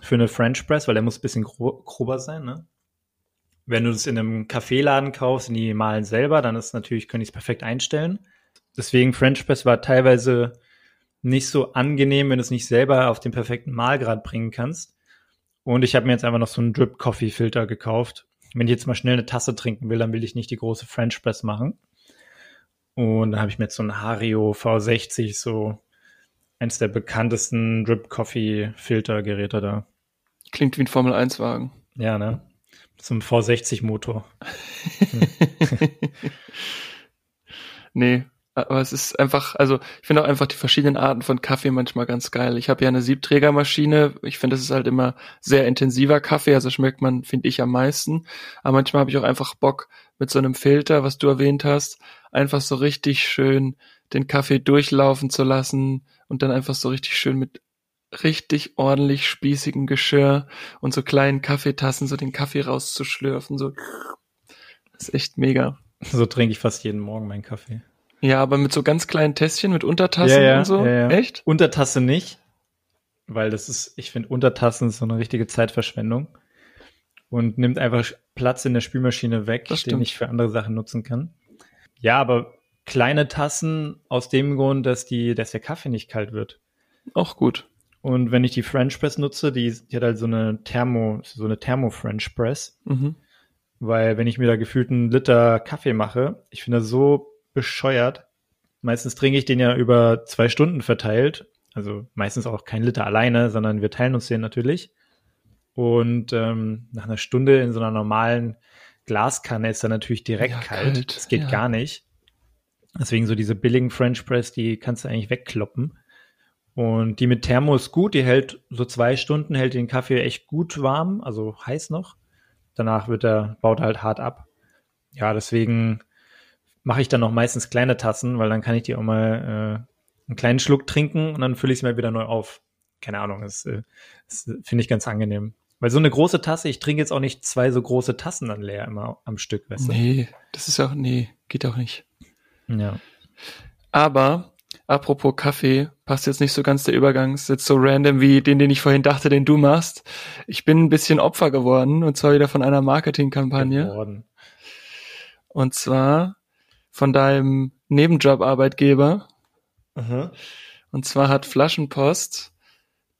für eine French Press, weil der muss ein bisschen gro grober sein. Ne? Wenn du es in einem Kaffeeladen kaufst und die malen selber, dann ist natürlich, können die es perfekt einstellen. Deswegen French Press war teilweise nicht so angenehm, wenn du es nicht selber auf den perfekten Mahlgrad bringen kannst. Und ich habe mir jetzt einfach noch so einen Drip Coffee Filter gekauft. Wenn ich jetzt mal schnell eine Tasse trinken will, dann will ich nicht die große French Press machen. Und dann habe ich mir jetzt so einen Hario V60, so eins der bekanntesten Drip Coffee Filter Geräte da. Klingt wie ein Formel 1 Wagen. Ja, ne? Zum V60 Motor. Nee, aber es ist einfach, also ich finde auch einfach die verschiedenen Arten von Kaffee manchmal ganz geil. Ich habe ja eine Siebträgermaschine. Ich finde, das ist halt immer sehr intensiver Kaffee, also schmeckt man, finde ich, am meisten. Aber manchmal habe ich auch einfach Bock mit so einem Filter, was du erwähnt hast, einfach so richtig schön den Kaffee durchlaufen zu lassen und dann einfach so richtig schön mit richtig ordentlich spießigem Geschirr und so kleinen Kaffeetassen so den Kaffee rauszuschlürfen. So, das ist echt mega. So trinke ich fast jeden Morgen meinen Kaffee. Ja, aber mit so ganz kleinen Tässchen, mit Untertassen Ja, ja, und so. ja. Echt? Untertasse nicht, weil das ist, ich finde, Untertassen ist so eine richtige Zeitverschwendung und nimmt einfach Platz in der Spülmaschine weg, den ich für andere Sachen nutzen kann. Ja, aber kleine Tassen aus dem Grund, dass die, dass der Kaffee nicht kalt wird. Auch gut. Und wenn ich die French Press nutze, die, die hat halt so eine Thermo, so eine Thermo French Press, Mhm. weil wenn ich mir da gefühlt einen Liter Kaffee mache, ich finde das so bescheuert. Meistens trinke ich den ja über zwei Stunden verteilt. Also meistens auch kein Liter alleine, sondern wir teilen uns den natürlich. Und ähm, nach einer Stunde in so einer normalen Glaskanne ist er natürlich direkt Ja, kalt. kalt, Das geht ja. gar nicht. Deswegen so diese billigen French Press, die kannst du eigentlich wegkloppen. Und die mit Thermo ist gut, die hält so zwei Stunden, hält den Kaffee echt gut warm, also heiß noch. Danach wird er, baut er halt hart ab. Ja, deswegen mache ich dann noch meistens kleine Tassen, weil dann kann ich die auch mal äh, einen kleinen Schluck trinken und dann fülle ich es mir wieder neu auf. Keine Ahnung, das, äh, das finde ich ganz angenehm. Weil so eine große Tasse, ich trinke jetzt auch nicht zwei so große Tassen dann leer immer am Stück, weißt Nee, das ist auch, nee, geht auch nicht. du? Ja. Aber, apropos Kaffee, passt jetzt nicht so ganz der Übergang, ist jetzt so random wie den, den ich vorhin dachte, den du machst. Ich bin ein bisschen Opfer geworden, und zwar wieder von einer Marketingkampagne. Geworden. Und zwar von deinem Nebenjob-Arbeitgeber. Und zwar hat Flaschenpost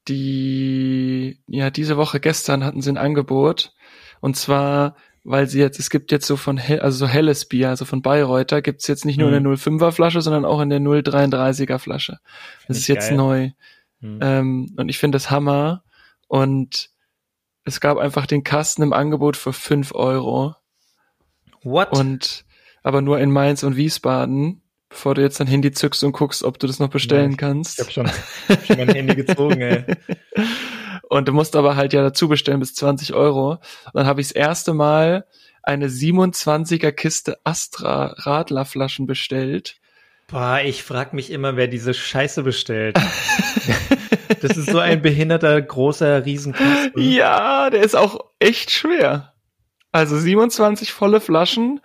die, ja, diese Woche gestern hatten sie ein Angebot. Und zwar, weil sie jetzt, es gibt jetzt so von, Hell, also so helles Bier, also von Bayreuther, gibt's jetzt nicht nur Mhm. in der 05er Flasche, sondern auch in der 033er Flasche. Das ich ist jetzt geil. neu. Hm. Ähm, und ich finde das Hammer. Und es gab einfach den Kasten im Angebot für 5 Euro. What? Und aber nur in Mainz und Wiesbaden, bevor du jetzt dein Handy zückst und guckst, ob du das noch bestellen Ja, kannst. ich habe schon, hab schon mein Handy gezogen, ey. Und du musst aber halt ja dazu bestellen bis 20 Euro. Und dann habe ich das erste Mal eine 27er Kiste Astra Radlerflaschen bestellt. Boah, ich frag mich immer, wer diese Scheiße bestellt. das ist so ein behinderter, großer Riesenkasten. Ja, der ist auch echt schwer. Also 27 volle Flaschen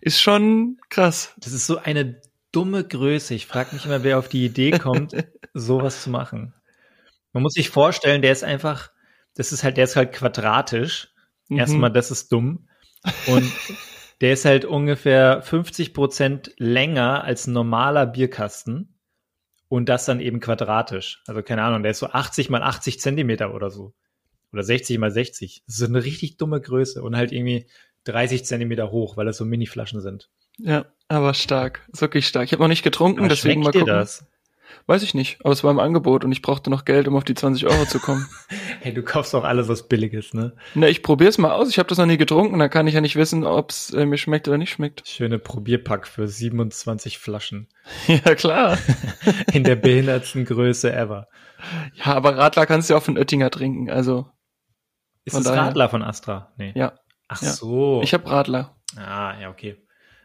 ist schon krass. Das ist so eine dumme Größe. Ich frag mich immer, wer auf die Idee kommt, sowas zu machen. Man muss sich vorstellen, der ist einfach, das ist halt, der ist halt quadratisch. Mhm. Erstmal, das ist dumm. Und der ist halt ungefähr 50 Prozent länger als ein normaler Bierkasten. Und das dann eben quadratisch. Also keine Ahnung, der ist so 80 mal 80 Zentimeter oder so. Oder 60 mal 60. Das ist eine richtig dumme Größe und halt irgendwie 30 Zentimeter hoch, weil das so Mini-Flaschen sind. Ja, aber stark. Ist wirklich stark. Ich habe noch nicht getrunken, Aber deswegen mal schmeckt dir gucken. das? Weiß ich nicht, aber es war im Angebot und ich brauchte noch Geld, um auf die 20 Euro zu kommen. Hey, du kaufst doch alles, was billig ist, ne? Na, ich probier's mal aus. Ich habe das noch nie getrunken, dann kann ich ja nicht wissen, ob's äh, mir schmeckt oder nicht schmeckt. Schöne Probierpack für 27 Flaschen. ja, klar. In der behindertsten Größe ever. Ja, aber Radler kannst du ja auch von Oettinger trinken, also Ist das daher- Radler von Astra? Nee. ja. Ach Ja. so. Ich habe Radler. ah, ja, okay.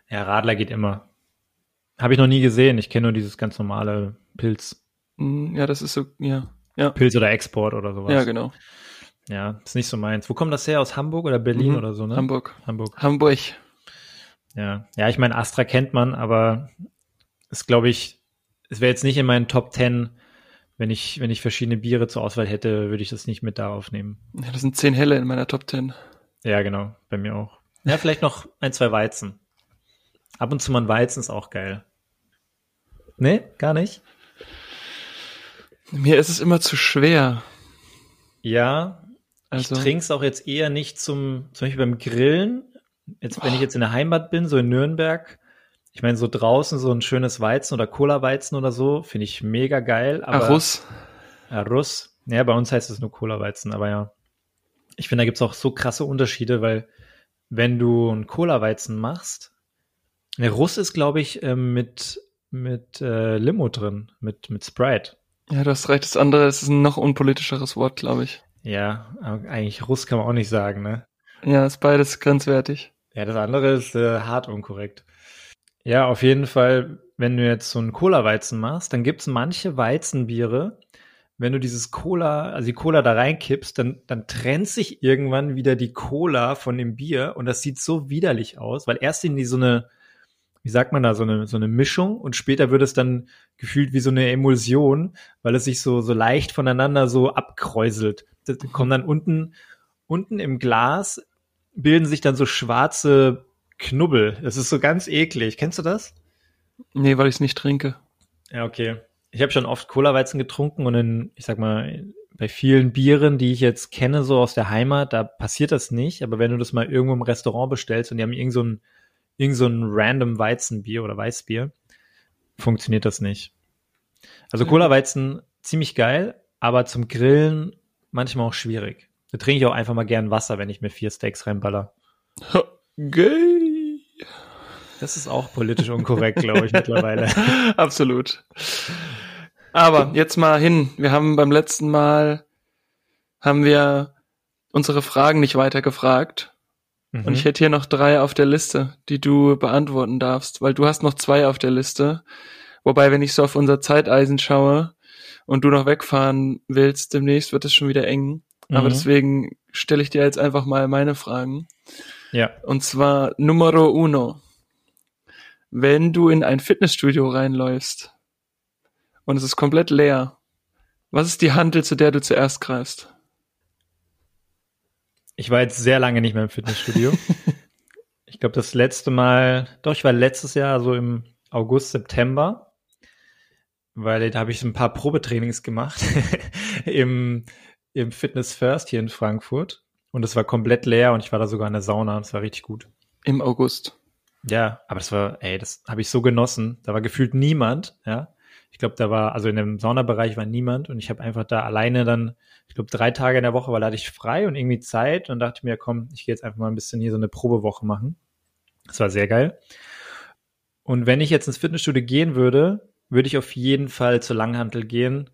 Ja, Radler geht immer. Habe ich noch nie gesehen. Ich kenne nur dieses ganz normale Pilz. Hm, Ja, das ist so, ja. Ja, Pilz oder Export oder sowas. ja genau. Ja, ist nicht so meins. Wo kommt das her? Aus Hamburg oder Berlin Mhm. oder so, ne? Hamburg. Hamburg. Hamburg. Ja. Ja, ich meine, Astra kennt man, aber ist, glaube ich, es wäre jetzt nicht in meinen Top 10, wenn ich, wenn ich verschiedene Biere zur Auswahl hätte, würde ich das nicht mit darauf nehmen. Ja, das sind zehn Helle in meiner Top 10. Ja, genau, bei mir auch. Ja, vielleicht noch ein, zwei Weizen. Ab und zu mal ein Weizen ist auch geil. Nee, gar nicht. Mir ist es immer zu schwer. Ja, Also, ich trinke es auch jetzt eher nicht zum, zum Beispiel beim Grillen. Jetzt, wenn ich jetzt in der Heimat bin, so in Nürnberg, ich meine, so draußen so ein schönes Weizen oder Cola-Weizen oder so, finde ich mega geil. Aber Arus. Ja, Russ. Ja, bei uns heißt es nur Cola-Weizen, aber ja. Ich finde, da gibt's auch so krasse Unterschiede, weil wenn du einen Cola-Weizen machst, der Russ ist, glaube ich, ähm, mit, mit äh, Limo drin, mit, mit Sprite. Ja, du hast recht. Das andere ist ein noch unpolitischeres Wort, glaube ich. Ja, aber eigentlich Russ kann man auch nicht sagen, ne? Ja, ist beides grenzwertig. Ja, das andere ist äh, hart unkorrekt. Ja, auf jeden Fall, wenn du jetzt so einen Cola-Weizen machst, dann gibt's manche Weizenbiere, wenn du dieses Cola, also die Cola da reinkippst, dann, dann trennt sich irgendwann wieder die Cola von dem Bier und das sieht so widerlich aus, weil erst in die so eine, wie sagt man da, so eine, so eine Mischung und später wird es dann gefühlt wie so eine Emulsion, weil es sich so, so leicht voneinander so abkräuselt. Das kommt dann unten, unten im Glas bilden sich dann so schwarze Knubbel. Das ist so ganz eklig. Kennst du das? Nee, weil ich es nicht trinke. Ja, okay. Ich habe schon oft Cola-Weizen getrunken und in, ich sag mal, bei vielen Bieren, die ich jetzt kenne, so aus der Heimat, da passiert das nicht. Aber wenn du das mal irgendwo im Restaurant bestellst und die haben irgend so ein, irgend so ein random Weizenbier oder Weißbier, funktioniert das nicht. Also. Cola-Weizen ziemlich geil, aber zum Grillen manchmal auch schwierig. Da trinke ich auch einfach mal gern Wasser, wenn ich mir vier Steaks reinballer. Gay. Das ist auch politisch unkorrekt, glaube ich, mittlerweile. Absolut. Aber jetzt mal hin. Wir haben beim letzten Mal haben wir unsere Fragen nicht weiter gefragt. Und Mhm. ich hätte hier noch drei auf der Liste, die du beantworten darfst, weil du hast noch zwei auf der Liste. Wobei, wenn ich so auf unser Zeiteisen schaue und du noch wegfahren willst, demnächst wird es schon wieder eng. Aber Mhm. deswegen stelle ich dir jetzt einfach mal meine Fragen. Ja. Und zwar Numero uno. Wenn du in ein Fitnessstudio reinläufst und es ist komplett leer, was ist die Handel, zu der du zuerst greifst? Ich war jetzt sehr lange nicht mehr im Fitnessstudio. ich glaube, das letzte Mal, doch, ich war letztes Jahr so im August, September, weil da habe ich ein paar Probetrainings gemacht im, im Fitness First hier in Frankfurt. Und es war komplett leer und ich war da sogar in der Sauna und es war richtig gut. Im August. Ja, aber das war, ey, das habe ich so genossen. Da war gefühlt niemand, ja. Ich glaube, da war, also in dem Saunabereich war niemand und ich habe einfach da alleine dann, ich glaube, drei Tage in der Woche, weil da hatte ich frei und irgendwie Zeit und dachte mir, komm, ich gehe jetzt einfach mal ein bisschen hier so eine Probewoche machen. Das war sehr geil. Und wenn ich jetzt ins Fitnessstudio gehen würde, würde ich auf jeden Fall zur Langhantel gehen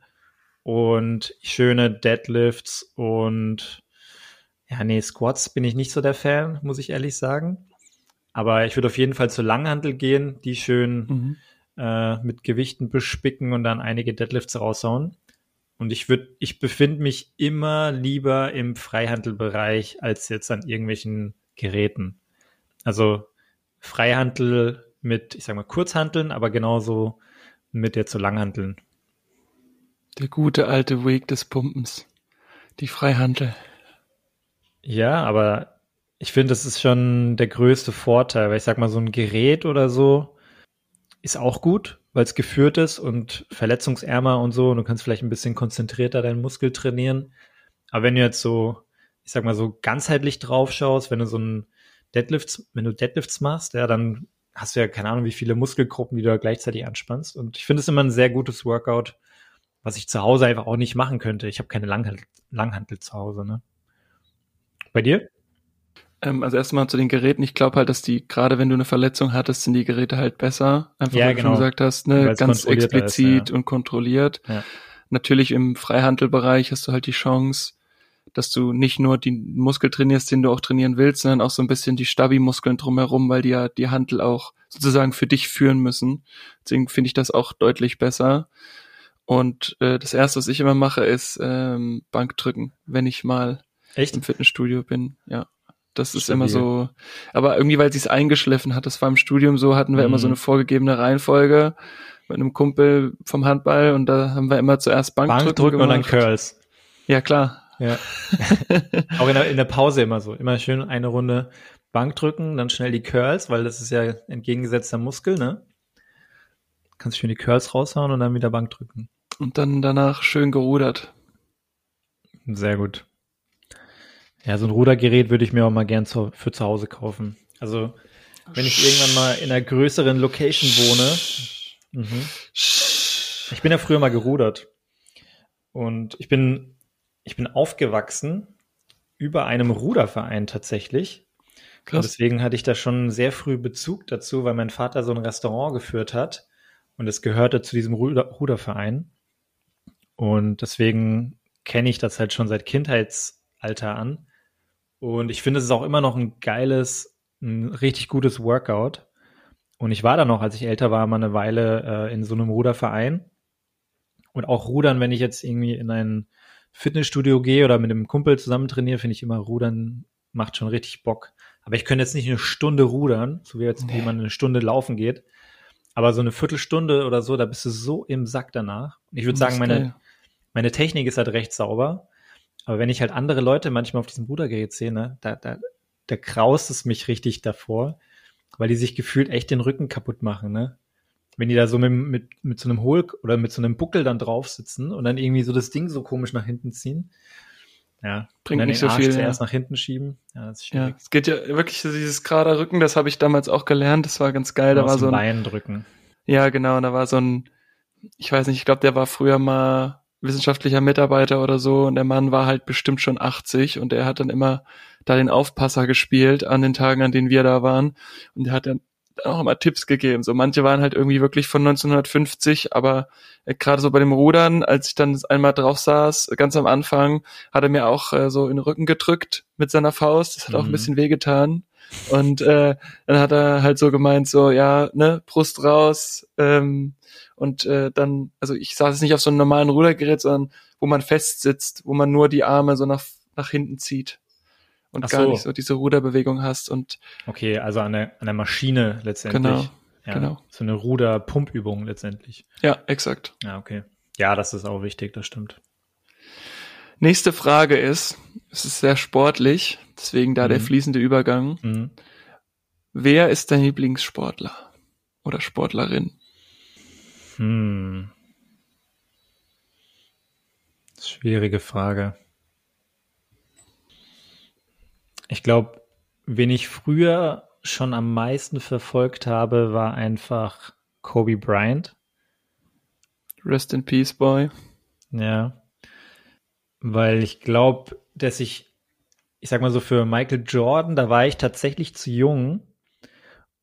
und schöne Deadlifts und ja, nee, Squats bin ich nicht so der Fan, muss ich ehrlich sagen. Aber ich würde auf jeden Fall zur Langhantel gehen, die schön Mhm. Äh, mit Gewichten bespicken und dann einige Deadlifts raushauen. Und ich würde, ich befinde mich immer lieber im Freihandelbereich als jetzt an irgendwelchen Geräten. Also Freihandel mit, ich sag mal, Kurzhanteln, aber genauso mit der zu Langhanteln. Der gute alte Weg des Pumpens. Die Freihandel. Ja, aber ich finde, das ist schon der größte Vorteil, weil ich sag mal, so ein Gerät oder so ist auch gut, weil es geführt ist und verletzungsärmer und so und du kannst vielleicht ein bisschen konzentrierter deinen Muskel trainieren. Aber wenn du jetzt so, ich sag mal, so ganzheitlich drauf schaust, wenn du so ein Deadlifts, wenn du Deadlifts machst, ja, dann hast du ja keine Ahnung, wie viele Muskelgruppen, die du da gleichzeitig anspannst. Und ich finde es immer ein sehr gutes Workout, was ich zu Hause einfach auch nicht machen könnte. Ich habe keine Langhantel, Langhantel zu Hause, ne? Bei dir? Ähm, also erstmal zu den Geräten. Ich glaube halt, dass die, gerade wenn du eine Verletzung hattest, sind die Geräte halt besser. Einfach, Ja, wie du genau. schon gesagt hast, ne, Weil's ganz explizit ist, ja. und kontrolliert. Ja. Natürlich im Freihandelbereich hast du halt die Chance, dass du nicht nur die Muskel trainierst, den du auch trainieren willst, sondern auch so ein bisschen die Stabi-Muskeln drumherum, weil die ja die Handel auch sozusagen für dich führen müssen. Deswegen finde ich das auch deutlich besser. Und äh, das erste, was ich immer mache, ist ähm, Bankdrücken, wenn ich mal Echt? im Fitnessstudio bin. Ja, das ist Stabil. immer so. Aber irgendwie, weil sich's eingeschliffen hat, das war im Studium so, hatten wir immer so Mhm. eine vorgegegebene Reihenfolge mit einem Kumpel vom Handball und da haben wir immer zuerst Bankdrücken, Bankdrücken und dann. Curls. Ja, klar. Ja. Auch in der, in der Pause immer so. Immer schön eine Runde Bankdrücken, dann schnell die Curls, weil das ist ja entgegengesetzter Muskel, ne? Kannst schön die Curls raushauen und dann wieder Bankdrücken. Und dann danach schön gerudert. Sehr gut. Ja, so ein Rudergerät würde ich mir auch mal gern zu, für zu Hause kaufen. Also, wenn ich irgendwann mal in einer größeren Location wohne. Mhm. Ich bin ja früher mal gerudert. Und ich bin, ich bin aufgewachsen über einem Ruderverein tatsächlich. Und Krass. deswegen hatte ich da schon sehr früh Bezug dazu, weil mein Vater so ein Restaurant geführt hat und es gehörte zu diesem Ruder Ruderverein. Und deswegen kenne ich das halt schon seit Kindheitsalter an. Und ich finde, es ist auch immer noch ein geiles, ein richtig gutes Workout. Und ich war da noch, als ich älter war, mal eine Weile äh, in so einem Ruderverein. Und auch Rudern, wenn ich jetzt irgendwie in ein Fitnessstudio gehe oder mit einem Kumpel zusammen trainiere, finde ich immer Rudern macht schon richtig Bock. Aber ich könnte jetzt nicht eine Stunde rudern, so wie jetzt, wie Nee. man eine Stunde laufen geht. Aber so eine Viertelstunde oder so, da bist du so im Sack danach. Ich würde sagen, meine, meine Technik ist halt recht sauber. Aber wenn ich halt andere Leute manchmal auf diesem Rudergerät sehe, ne, da, da, da kraust es mich richtig davor, weil die sich gefühlt echt den Rücken kaputt machen, ne? Wenn die da so mit, mit, mit so einem Hohl oder mit so einem Buckel dann drauf sitzen und dann irgendwie so das Ding so komisch nach hinten ziehen. Ja, Bringt nicht so Arsch viel, zuerst ja. nach hinten schieben. Ja, das ist Ja, schwierig. es geht ja wirklich so dieses gerade Rücken, das habe ich damals auch gelernt, das war ganz geil, da Aus war so ein, Bein drücken. ja genau, und da war so ein, ich weiß nicht, ich glaube, der war früher mal wissenschaftlicher Mitarbeiter oder so und der Mann war halt bestimmt schon 80 und er hat dann immer da den Aufpasser gespielt an den Tagen, an denen wir da waren und der hat dann auch immer Tipps gegeben. So manche waren halt irgendwie wirklich von 1950, aber äh, gerade so bei dem Rudern, als ich dann einmal drauf saß, ganz am Anfang, hat er mir auch äh, so in den Rücken gedrückt mit seiner Faust. Das hat auch ein Mhm. bisschen wehgetan. Und äh, dann hat er halt so gemeint, so, ja, ne, Brust raus. Ähm, und äh, dann, also ich saß jetzt nicht auf so einem normalen Rudergerät, sondern wo man fest sitzt, wo man nur die Arme so nach, nach hinten zieht. Und Ach gar so. nicht so diese Ruderbewegung hast. Und Okay, also an der, an der Maschine letztendlich. Genau, ja, genau. So eine Ruder-Pumpübung letztendlich. ja, exakt. Ja, okay. Ja, das ist auch wichtig, das stimmt. Nächste Frage ist, es ist sehr sportlich, deswegen da der Mhm. fließende Übergang. Mhm. Wer ist dein Lieblingssportler oder Sportlerin? Hm. Schwierige Frage. Ich glaube, wen ich früher schon am meisten verfolgt habe, war einfach Kobe Bryant. Rest in Peace, Boy. Ja. Weil ich glaube, dass ich, ich sag mal so, für Michael Jordan, da war ich tatsächlich zu jung.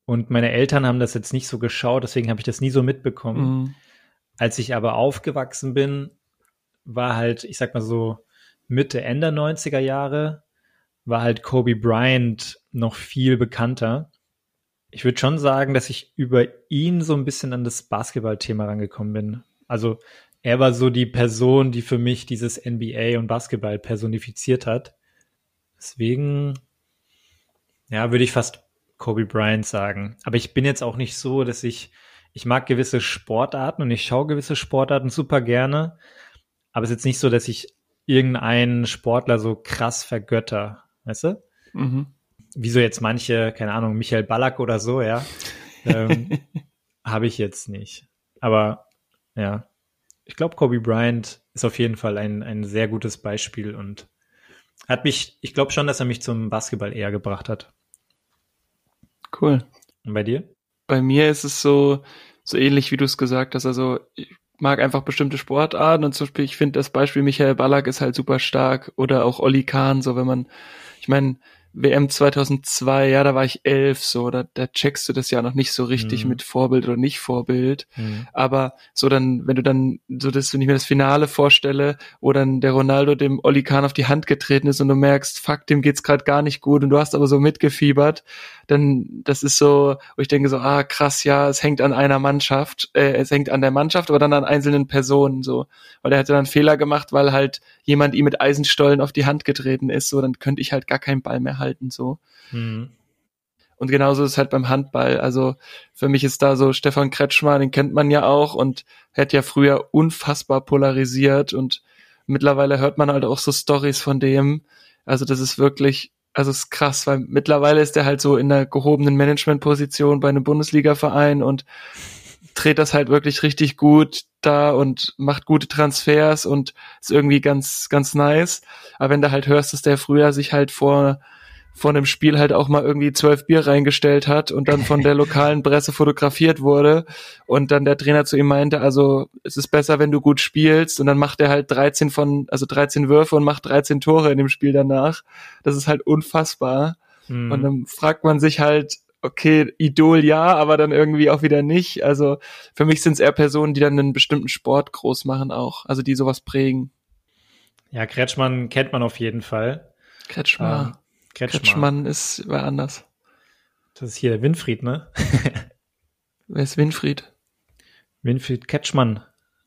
Und meine Eltern haben das jetzt nicht so geschaut, deswegen habe ich das nie so mitbekommen. Mhm. Als ich aber aufgewachsen bin, war halt, ich sag mal so, Mitte, Ende 90er Jahre, war halt Kobe Bryant noch viel bekannter. Ich würde schon sagen, dass ich über ihn so ein bisschen an das Basketballthema rangekommen bin. Also er war so die Person, die für mich dieses NBA und Basketball personifiziert hat. Deswegen, ja, würde ich fast Kobe Bryant sagen. Aber ich bin jetzt auch nicht so, dass ich, ich mag gewisse Sportarten und ich schaue gewisse Sportarten super gerne. aber es ist jetzt nicht so, dass ich irgendeinen Sportler so krass vergötter, weißt du? Mhm. Wieso jetzt manche, keine Ahnung, Michael Ballack oder so, ja. ähm, Habe ich jetzt nicht. Aber ja, ich glaube, Kobe Bryant ist auf jeden Fall ein, ein sehr gutes Beispiel und hat mich, ich glaube schon, dass er mich zum Basketball eher gebracht hat. Cool. Und bei dir? Bei mir ist es so, so ähnlich wie du es gesagt hast. Also ich mag einfach bestimmte Sportarten und zum Beispiel, ich finde das Beispiel Michael Ballack ist halt super stark oder auch Olli Kahn, so wenn man, ich meine, WM 2002, ja, da war ich elf, so, da, da checkst du das ja noch nicht so richtig mhm. mit Vorbild oder nicht Vorbild. Mhm. Aber so dann, wenn du dann, so dass du nicht mehr das Finale vorstelle, wo dann der Ronaldo dem Oli Kahn auf die Hand getreten ist und du merkst, fuck, dem geht's gerade gar nicht gut und du hast aber so mitgefiebert, dann, das ist so, wo ich denke so, ah, krass, ja, es hängt an einer Mannschaft, äh, es hängt an der Mannschaft, aber dann an einzelnen Personen, so. Weil er hätte dann Fehler gemacht, weil halt jemand ihm mit Eisenstollen auf die Hand getreten ist, so, dann könnte ich halt gar keinen Ball mehr halten, so. Mhm. Und genauso ist es halt beim Handball. Also für mich ist da so Stefan Kretschmer, den kennt man ja auch und hat ja früher unfassbar polarisiert und mittlerweile hört man halt auch so Stories von dem. Also das ist wirklich, also es ist krass, weil mittlerweile ist er halt so in einer gehobenen Managementposition bei einem Bundesliga-Verein und dreht das halt wirklich richtig gut da und macht gute Transfers und ist irgendwie ganz, ganz nice. Aber wenn du halt hörst, dass der früher sich halt vor, vor einem Spiel halt auch mal irgendwie zwölf Bier reingestellt hat und dann von der lokalen Presse fotografiert wurde und dann der Trainer zu ihm meinte, also es ist besser, wenn du gut spielst und dann macht er halt 13 von, also 13 Würfe und macht 13 Tore in dem Spiel danach. Das ist halt unfassbar. Mhm. Und dann fragt man sich halt, okay, Idol ja, aber dann irgendwie auch wieder nicht. Also für mich sind es eher Personen, die dann einen bestimmten Sport groß machen auch, also die sowas prägen. Ja, Kretschmann kennt man auf jeden Fall. Kretschmann. Ähm, Kretschmann. Kretschmann ist war anders. Das ist hier Winfried, ne? Wer ist Winfried? Winfried Kretschmann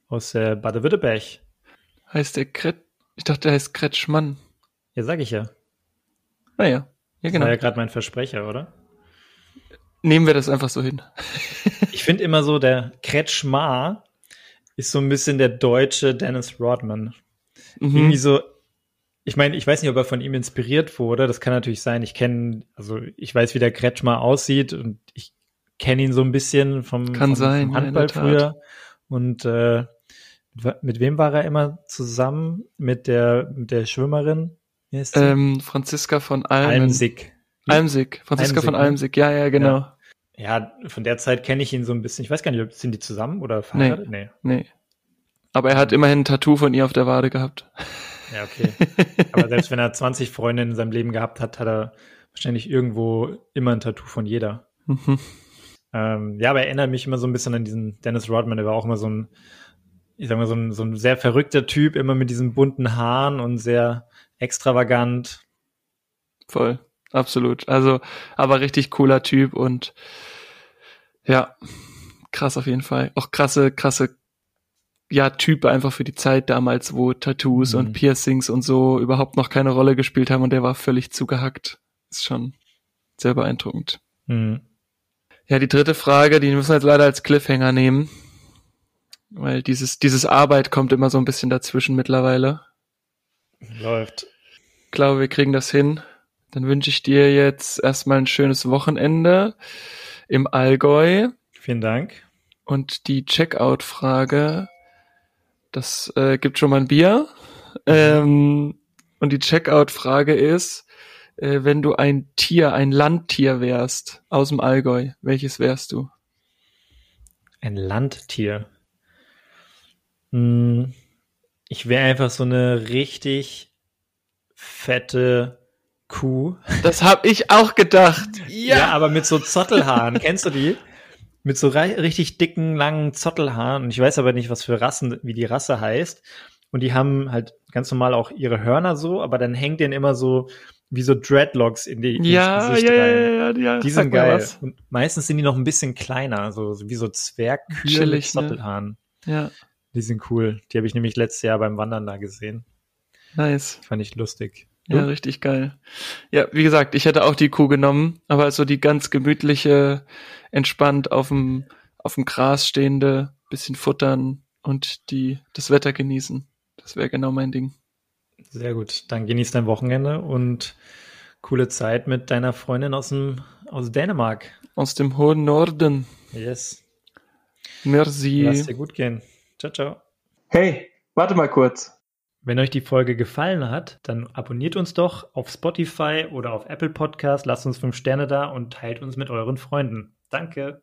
aus äh, Baden-Württemberg. Heißt der Kret Ich dachte, der heißt Kretschmann. Ja, sag ich ja. Naja, ah ja, genau. Das war ja gerade mein Versprecher, oder? Nehmen wir das einfach so hin. ich finde immer so, der Kretschmar ist so ein bisschen der deutsche Dennis Rodman. Mhm. Irgendwie so, ich meine, ich weiß nicht, ob er von ihm inspiriert wurde. Das kann natürlich sein. Ich kenne, also ich weiß, wie der Kretschmar aussieht und ich kenne ihn so ein bisschen vom, kann vom, sein, vom Handball früher. Und äh, mit wem war er immer zusammen? Mit der, mit der Schwimmerin? Ähm, Franziska von Almen. Almsig. Almsig, Franziska Almsig, von ne? Almsig, ja, ja, genau. Ja. ja. von der Zeit kenne ich ihn so ein bisschen. Ich weiß gar nicht, sind die zusammen oder verheiratet? Nee. nee. Aber er hat immerhin ein Tattoo von ihr auf der Wade gehabt. Ja, okay. Aber selbst wenn er 20 Freundinnen in seinem Leben gehabt hat, hat er wahrscheinlich irgendwo immer ein Tattoo von jeder. Mhm. Ähm, ja, aber er erinnert mich immer so ein bisschen an diesen Dennis Rodman, der war auch immer so ein, ich sag mal, so ein, so ein sehr verrückter Typ, immer mit diesen bunten Haaren und sehr extravagant. Voll absolut. Also, aber richtig cooler Typ und ja, krass auf jeden Fall. Auch krasse, krasse, ja, Type einfach für die Zeit damals, wo Tattoos mhm. und Piercings und so überhaupt noch keine Rolle gespielt haben und der war völlig zugehackt. Ist schon sehr beeindruckend. Mhm. Ja, die dritte Frage, die müssen wir jetzt leider als Cliffhanger nehmen. Weil dieses, dieses Arbeit kommt immer so ein bisschen dazwischen mittlerweile. Läuft. Ich glaube, wir kriegen das hin. Dann wünsche ich dir jetzt erstmal ein schönes Wochenende im Allgäu. Vielen Dank. Und die Checkout-Frage, das äh, gibt schon mal ein Bier. Ähm, und die Checkout-Frage ist, äh, wenn du ein Tier, ein Landtier wärst aus dem Allgäu, welches wärst du? Ein Landtier. Hm, ich wäre einfach so eine richtig fette Kuh. Das habe ich auch gedacht. Ja. ja, aber mit so Zottelhaaren. Kennst du die? Mit so richtig dicken, langen Zottelhaaren. Und ich weiß aber nicht, was für Rassen, wie die Rasse heißt. Und die haben halt ganz normal auch ihre Hörner so, aber dann hängt denen immer so wie so Dreadlocks in die ja, Gesicht ja, rein. Ja, ja, ja, Die sind geil. Und meistens sind die noch ein bisschen kleiner, so, so wie so Zwergkühe mit ne? Zottelhaaren. Ne? Ja. Die sind cool. Die habe ich nämlich letztes Jahr beim Wandern da gesehen. Nice. Fand ich lustig. Ja, richtig geil. Ja, wie gesagt, ich hätte auch die Kuh genommen, aber so die ganz gemütliche, entspannt auf dem, auf dem Gras stehende, bisschen futtern und die, das Wetter genießen. Das Das wäre genau mein Ding. Sehr gut. Dann genieß dein Wochenende und coole Zeit mit deiner Freundin aus, dem, aus Dänemark. Aus dem hohen Norden. Yes. Merci. Lass dir gut gehen. Ciao, ciao. Hey, warte mal kurz. Wenn euch die Folge gefallen hat, dann abonniert uns doch auf Spotify oder auf Apple Podcast, lasst uns fünf Sterne da und teilt uns mit euren Freunden. Danke.